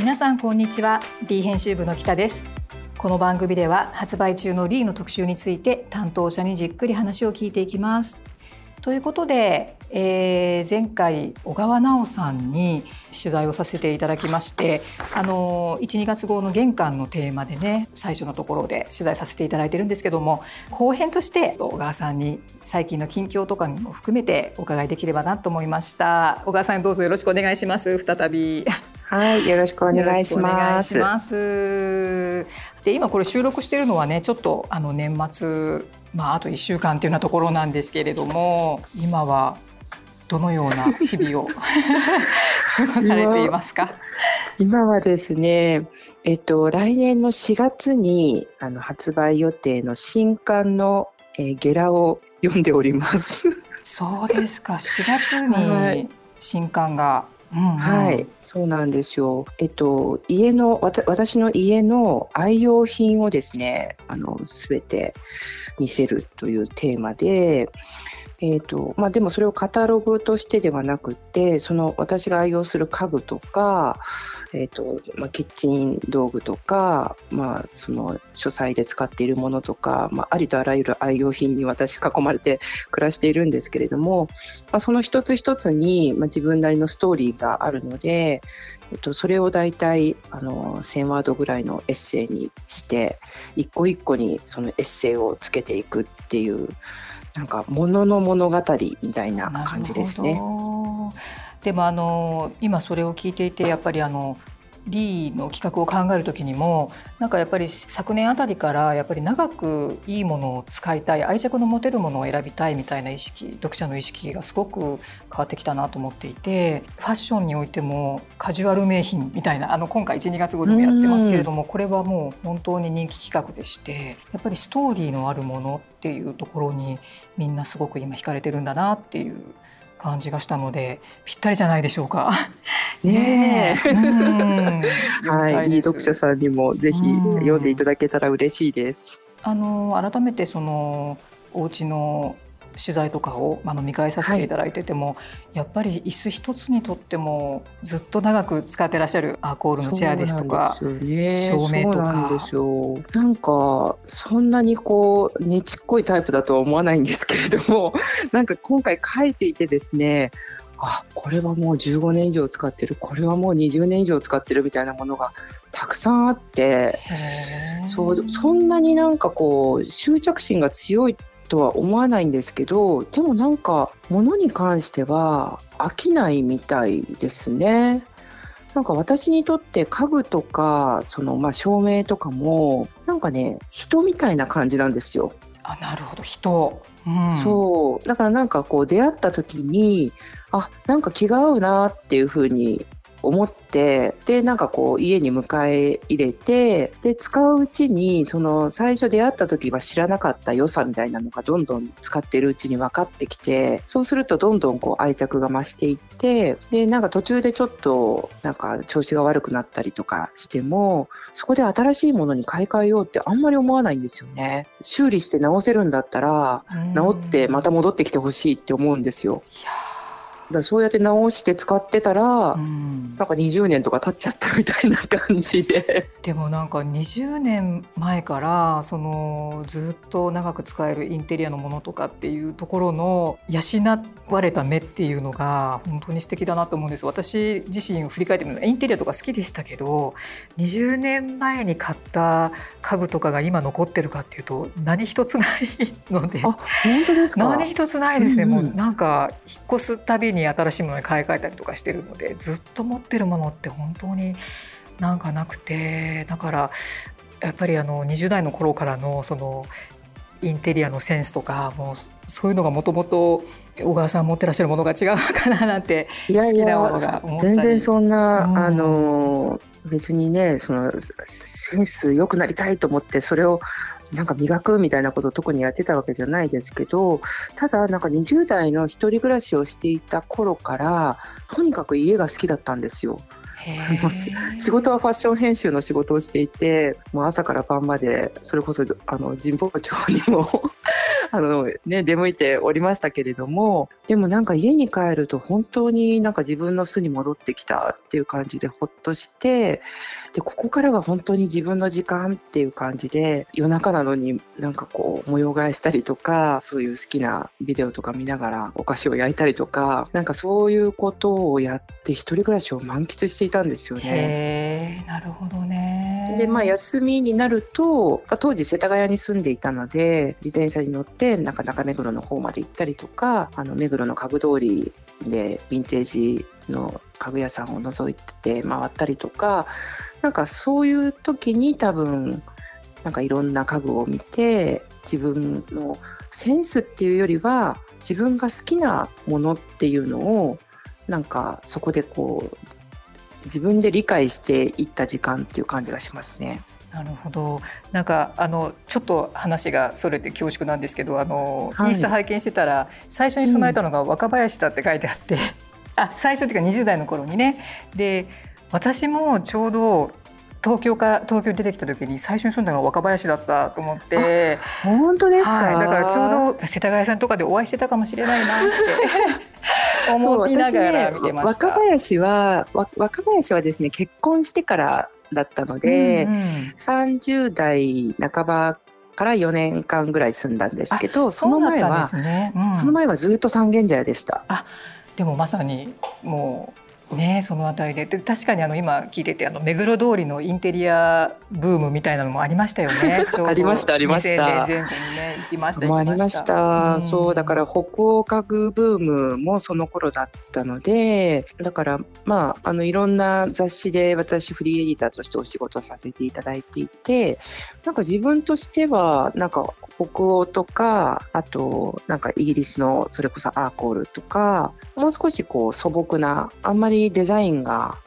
皆さんこんにちは。D 編集部の北です。この番組では発売中のリーの特集について担当者にじっくり話を聞いていきます。ということで、えー、前回小川直さんに取材をさせていただきましてあの12月号の玄関のテーマでね最初のところで取材させていただいてるんですけども後編として小川さんに最近の近況とかも含めてお伺いできればなと思いました。小川さんどうぞよろしくお願いします。再び。はい、よろしくお願いします。ますで、今これ収録しているのはね、ちょっとあの年末、まああと1週間っていうようなところなんですけれども、今はどのような日々を 過ごされていますか？今はですね、えっと来年の4月にあの発売予定の新刊の、えー、ゲラを読んでおります。そうですか。4月に新刊がうんうん、はい、そうなんですよ。えっと、家の、わた私の家の愛用品をですね、あの、すべて見せるというテーマで、え、ー、と、まあ、でもそれをカタログとしてではなくて、その私が愛用する家具とか、え、ー、と、まあ、キッチン道具とか、まあ、その書斎で使っているものとか、まあ、ありとあらゆる愛用品に私囲まれて暮らしているんですけれども、まあ、その一つ一つに、まあ、自分なりのストーリーがあるので、えっと、それを大体あの1000ワードぐらいのエッセイにして一個一個にそのエッセイをつけていくっていうなんかものの物語みたいな感じですね。でもあの今それを聞いていてやっぱりあのリーの企画を考える時にもなんかやっぱり昨年あたりからやっぱり長くいいものを使いたい愛着の持てるものを選びたいみたいな意識読者の意識がすごく変わってきたなと思っていてファッションにおいてもカジュアル名品みたいなあの今回12月号でもやってますけれどもこれはもう本当に人気企画でしてやっぱりストーリーのあるものっていうところにみんなすごく今惹かれてるんだなっていう感じがしたのでぴったりじゃないでしょうか。ねえ、はい、いい読者さんにもぜひ読んでいただけたら嬉しいです。あの改めてそのお家の取材とかをあの見返させてい。ただいてても、はい、やっぱり椅子一つにとってもずっと長く使ってらっしゃるアーコールのチェアですとか、ね、照明とか。なんですよ。なんかそんなにこうねちっこいタイプだとは思わないんですけれどもなんか今回書いていてですねあこれはもう15年以上使ってるこれはもう20年以上使ってるみたいなものがたくさんあってそうそんなになんかこう執着心が強いとは思わないんですけどでもなんか物に関しては飽きないみたいですね。なんか私にとって家具とかそのまあ照明とかもなんかね人みたいな感じなんですよ。あなるほど人、そう。だからなんかこう出会った時にあなんか気が合うなっていうふうに思ってでなんかこう家に迎え入れてで使ううちにその最初出会った時は知らなかった良さみたいなのがどんどん使ってるうちに分かってきてそうするとどんどんこう愛着が増していってでなんか途中でちょっとなんか調子が悪くなったりとかしてもそこで新しいものに買い替えようってあんまり思わないんですよね。修理して直せるんだったら直ってまた戻ってきてほしいって思うんですよ。だそうやって直して使ってたら、うん、なんか20年とか経っちゃったみたいな感じで。でもなんか20年前からそのずっと長く使えるインテリアのものとかっていうところの養われた目っていうのが本当に素敵だなと思うんです。私自身を振り返ってみるとインテリアとか好きでしたけど20年前に買った家具とかが今残ってるかっていうと何一つないので。あ本当ですか？何一つないですね、うんうん、もうなんか引っ越すたびにに新しいものに買い替えたりとかしてるのでずっと持ってるものって本当になんかなくてだからやっぱりあの20代の頃からのそのインテリアのセンスとかもうそういうのがもともと小川さん持ってらっしゃるものが違うのかななんて好きなものが全然そんな、うん、あの別にねそのセンス良くなりたいと思ってそれをなんか磨くみたいなことを特にやってたわけじゃないですけどただなんか20代の一人暮らしをしていた頃からとにかく家が好きだったんですよ。仕事はファッション編集の仕事をしていてもう朝から晩までそれこそあの神保町にも あのね、出向いておりましたけれども、でもなんか家に帰ると本当になんか自分の巣に戻ってきたっていう感じでほっとして、で、ここからが本当に自分の時間っていう感じで、夜中なのになんかこう模様替えしたりとか、そういう好きなビデオとか見ながらお菓子を焼いたりとか、なんかそういうことをやって一人暮らしを満喫していたんですよね。なるほどね。で、まあ休みになると、当時世田谷に住んでいたので、自転車に乗ってなかなか目黒の方まで行ったりとか、あの目黒の家具通りでヴィンテージの家具屋さんを覗いて回ったりとか、なんかそういう時に多分、なんかいろんな家具を見て、自分のセンスっていうよりは、自分が好きなものっていうのを、なんかそこでこう、自分で理解していった時間っていう感じがしますね。なるほど。なんかあのちょっと話がそれて恐縮なんですけど、あの、はい、インスタ拝見してたら最初に備えたのが若林だって書いてあって、うん、あ最初っていうか20代の頃にね。で私もちょうど東京か東京に出てきた時に最初に住んだのが若林だったと思って本当ですか、はい、だからちょうど世田谷さんとかでお会いしてたかもしれないなって 思いながら見てました、ね、若林は若林はですね結婚してからだったので、うんうん、30代半ばから4年間ぐらい住んだんですけどその前は、ね。うん、その前はずっと三軒茶屋でした。あでもまさにもうねその辺りでで確かにあの今聞いててあの目黒通りのインテリアブームみたいなのもありましたよね。ありましたありました。全国にね行きましたもありました。うん、そうだから北欧家具ブームもその頃だったのでだからまああのいろんな雑誌で私フリーエディターとしてお仕事させていただいていてなんか自分としてはなんか北欧とかあとなんかイギリスのそれこそアーコールとかもう少しこう素朴なあんまりデザインが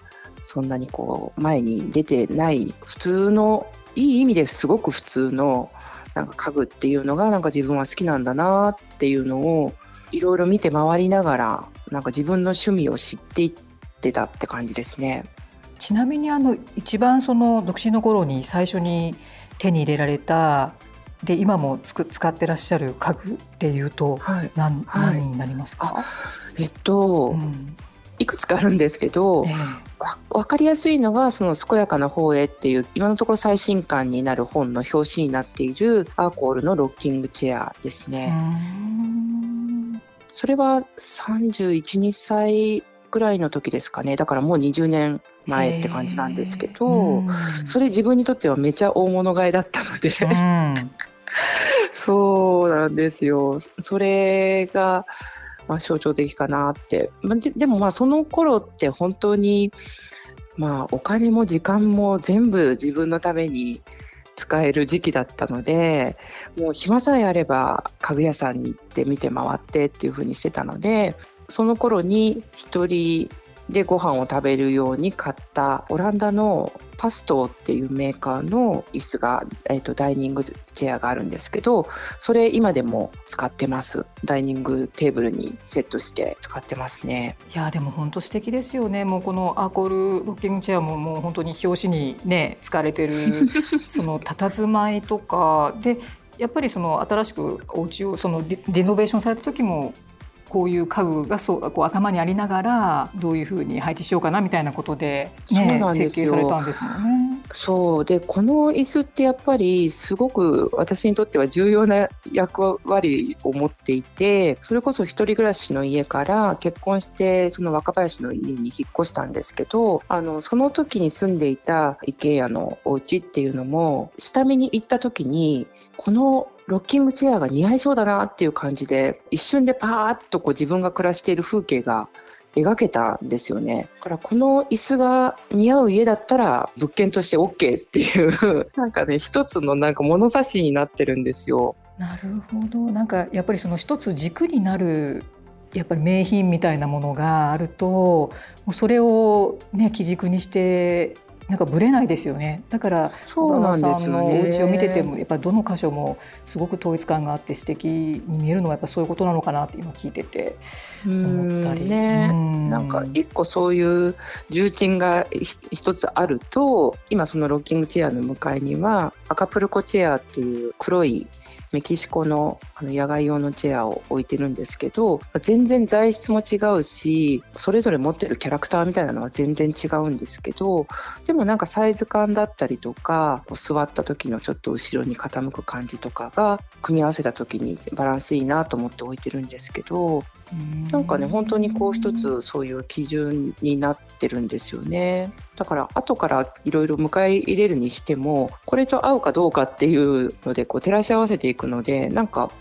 そんなにこう前に出てない普通のいい意味ですごく普通のなんか家具っていうのがなんか自分は好きなんだなっていうのをいろいろ見て回りながらなんか自分の趣味を知っていってたって感じですね。ちなみにあの一番その独身の頃に最初に手に入れられたで今もつく使ってらっしゃる家具っていうと何,、はい、何になりますか、えっと、うん、いくつかあるんですけど、えー、分かりやすいのはその「健やかな方へ」っていう今のところ最新刊になる本の表紙になっているアーコールのロッキングチェアですね。それは312歳ぐらいの時ですかね。だからもう20年前って感じなんですけど、それ自分にとってはめちゃ大物買いだったので そうなんですよ。それが、まあ、象徴的かなって。ででもまあその頃って本当に、まあお金も時間も全部自分のために使える時期だったので、もう暇さえあれば家具屋さんに行って見て回ってっていう風にしてたので、その頃に一人でご飯を食べるように買ったオランダのパストっていうメーカーの椅子が、えーと、ダイニングチェアがあるんですけどそれ今でも使ってます。ダイニングテーブルにセットして使ってますね。いやでも本当素敵ですよね。もうこのアーコールロッキングチェアももう本当に表紙にね使われてる その佇まいとか。でやっぱりその新しくお家をそのリノベーションされた時もこういう家具がそうこう頭にありながらどういうふうに配置しようかなみたいなことで,、ね、で設計されたんですもんね。そうでこの椅子ってやっぱりすごく私にとっては重要な役割を持っていてそれこそ一人暮らしの家から結婚してその若林の家に引っ越したんですけどあのその時に住んでいた IKEA のお家っていうのも下見に行った時にこのロッキングチェアが似合いそうだなっていう感じで、一瞬でパーッとこう自分が暮らしている風景が描けたんですよね。だからこの椅子が似合う家だったら物件として OK っていうなんかね、一つのなんか物差しになってるんですよ。なるほど。なんかやっぱりその一つ軸になるやっぱり名品みたいなものがあるともうそれをね基軸にしてなんかぶれないですよね。だからそうなんさんのお家を見ててもやっぱりどの箇所もすごく統一感があって素敵に見えるのはやっぱそういうことなのかなって今聞いてて思ったり。ね。なんか一個そういう重鎮が一つあると今そのロッキングチェアの向かいには赤プルコチェアっていう黒いメキシコのあの野外用のチェアを置いてるんですけど全然材質も違うしそれぞれ持ってるキャラクターみたいなのは全然違うんですけどでもなんかサイズ感だったりとかこう座った時のちょっと後ろに傾く感じとかが組み合わせた時にバランスいいなと思って置いてるんですけどなんかね本当にこう一つそういう基準になってるんですよね。だから後からいろいろ迎え入れるにしてもこれと合うかどうかっていうのでこう照らし合わせていくのでなんか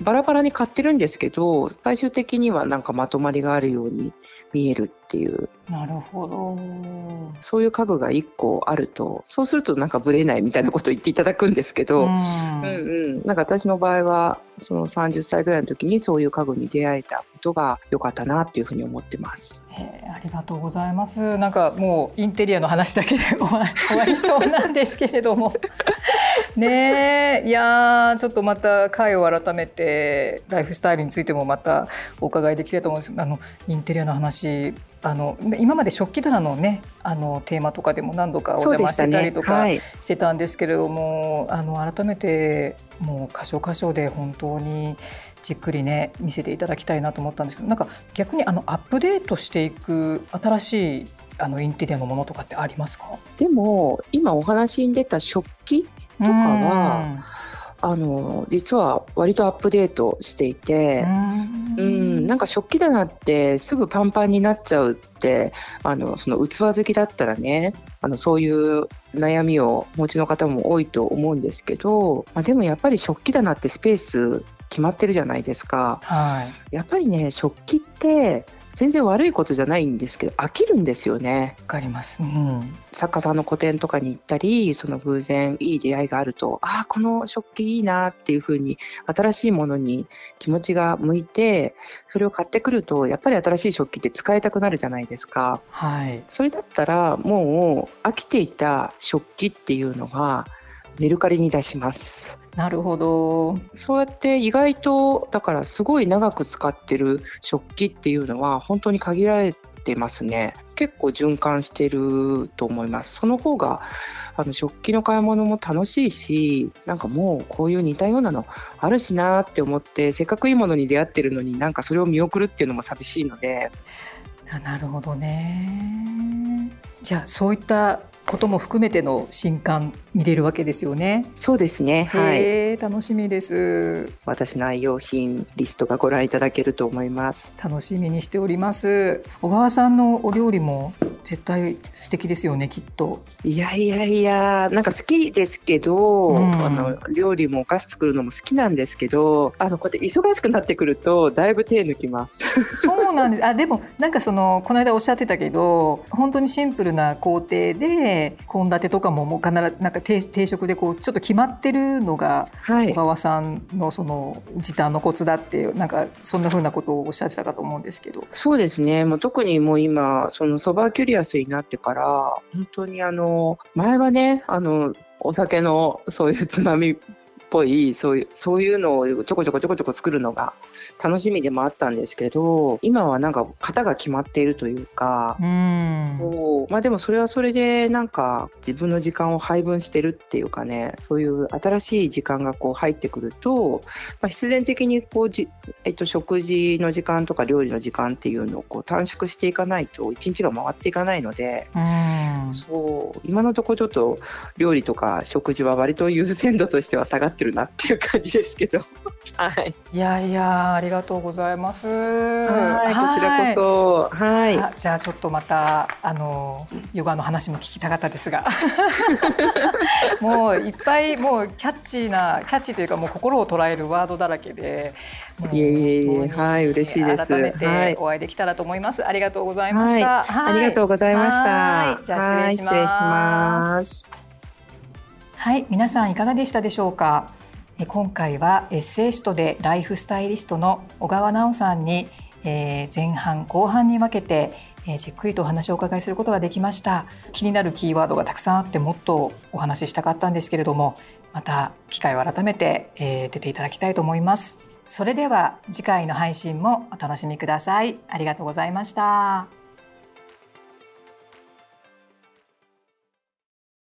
バラバラに買ってるんですけど最終的にはなんかまとまりがあるように見えるっていう。なるほど。そういう家具が1個あるとそうするとなんかブレないみたいなことを言っていただくんですけど、うん、うんうん。なんか私の場合はその30歳ぐらいの時にそういう家具に出会えたことが良かったなっていうふうに思ってます。ありがとうございます。なんかもうインテリアの話だけで終わりそうなんですけれどもねいやちょっとまた回を改めてライフスタイルについてもまたお伺いできると思うんです。あのインテリアの話あの今まで食器棚のねあのテーマとかでも何度かお邪魔してたりとかしてたんですけれども、ねはい、あの改めてもう箇所箇所で本当にじっくりね見せていただきたいなと思ったんですけどなんか逆にあのアップデートしていく新しいあのインテリアのものとかってありますか？でも今お話に出た食器とかは、あの実は割とアップデートしていてうん。なんか食器棚ってすぐパンパンになっちゃうってあのその器好きだったらねあのそういう悩みをお持ちの方も多いと思うんですけど、まあ、でもやっぱり食器棚ってスペース決まってるじゃないですか。はい、やっぱりね食器って全然悪いことじゃないんですけど飽きるんですよね。わかります、うん、作家さんの個展とかに行ったりその偶然いい出会いがあるとああこの食器いいなっていうふうに新しいものに気持ちが向いてそれを買ってくるとやっぱり新しい食器って使いたくなるじゃないですか。はい、それだったらもう飽きていた食器っていうのはメルカリに出します。なるほど。そうやって意外とだからすごい長く使ってる食器っていうのは本当に限られてますね。結構循環してると思います。その方があの食器の買い物も楽しいしなんかもうこういう似たようなのあるしなって思ってせっかくいいものに出会ってるのになんかそれを見送るっていうのも寂しいので。なるほどね。じゃあそういったことも含めての新刊見れるわけですよね。そうですね。はい。楽しみです。私の愛用品リストがご覧いただけると思います。楽しみにしております。小川さんのお料理も絶対素敵ですよね、きっと。いやいやいや、なんか好きですけど、うん、あの料理もお菓子作るのも好きなんですけど、あのこうやって忙しくなってくるとだいぶ手抜きます。そうなんです。あ、でもなんかそのこの間おっしゃってたけど、本当にシンプルな工程で献立とかももう必ずなんか定定食でこうちょっと決まってるのが小川さんのその時短のコツだっていうなんかそんなふうなことをおっしゃってたかと思うんですけど。そうですね。もう特にもう今そのそばキュリアスになってから本当にあの前はねあのお酒のそういうつまみぽいそういうそういうのをちょこちょこちょこちょこ作るのが楽しみでもあったんですけど今はなんか型が決まっているというかうまあでもそれはそれでなんか自分の時間を配分してるっていうかねそういう新しい時間がこう入ってくると、まあ、必然的にこうじ、えっと、食事の時間とか料理の時間っていうのをこう短縮していかないと一日が回っていかないのでそう。今のところちょっと料理とか食事は割と優先度としては下がってってるなっていう感じですけど。はい。いやいやありがとうございます。はいこちらこそ。はい。じゃあちょっとまたあのヨガの話も聞きたかったですが、もういっぱいもうキャッチーなキャッチーというかもう心を捉えるワードだらけで。いえいえいえはい嬉しいです。改めてお会いできたらと思います。ありがとうございました。はい、ありがとうございました。じゃあ失礼します。はい、皆さんいかがでしたでしょうか？今回はエッセイストでライフスタイリストの小川直さんに、前半後半に分けて、じっくりとお話をお伺いすることができました。気になるキーワードがたくさんあってもっとお話ししたかったんですけれどもまた機会を改めて、出ていただきたいと思います。それでは次回の配信もお楽しみください。ありがとうございました。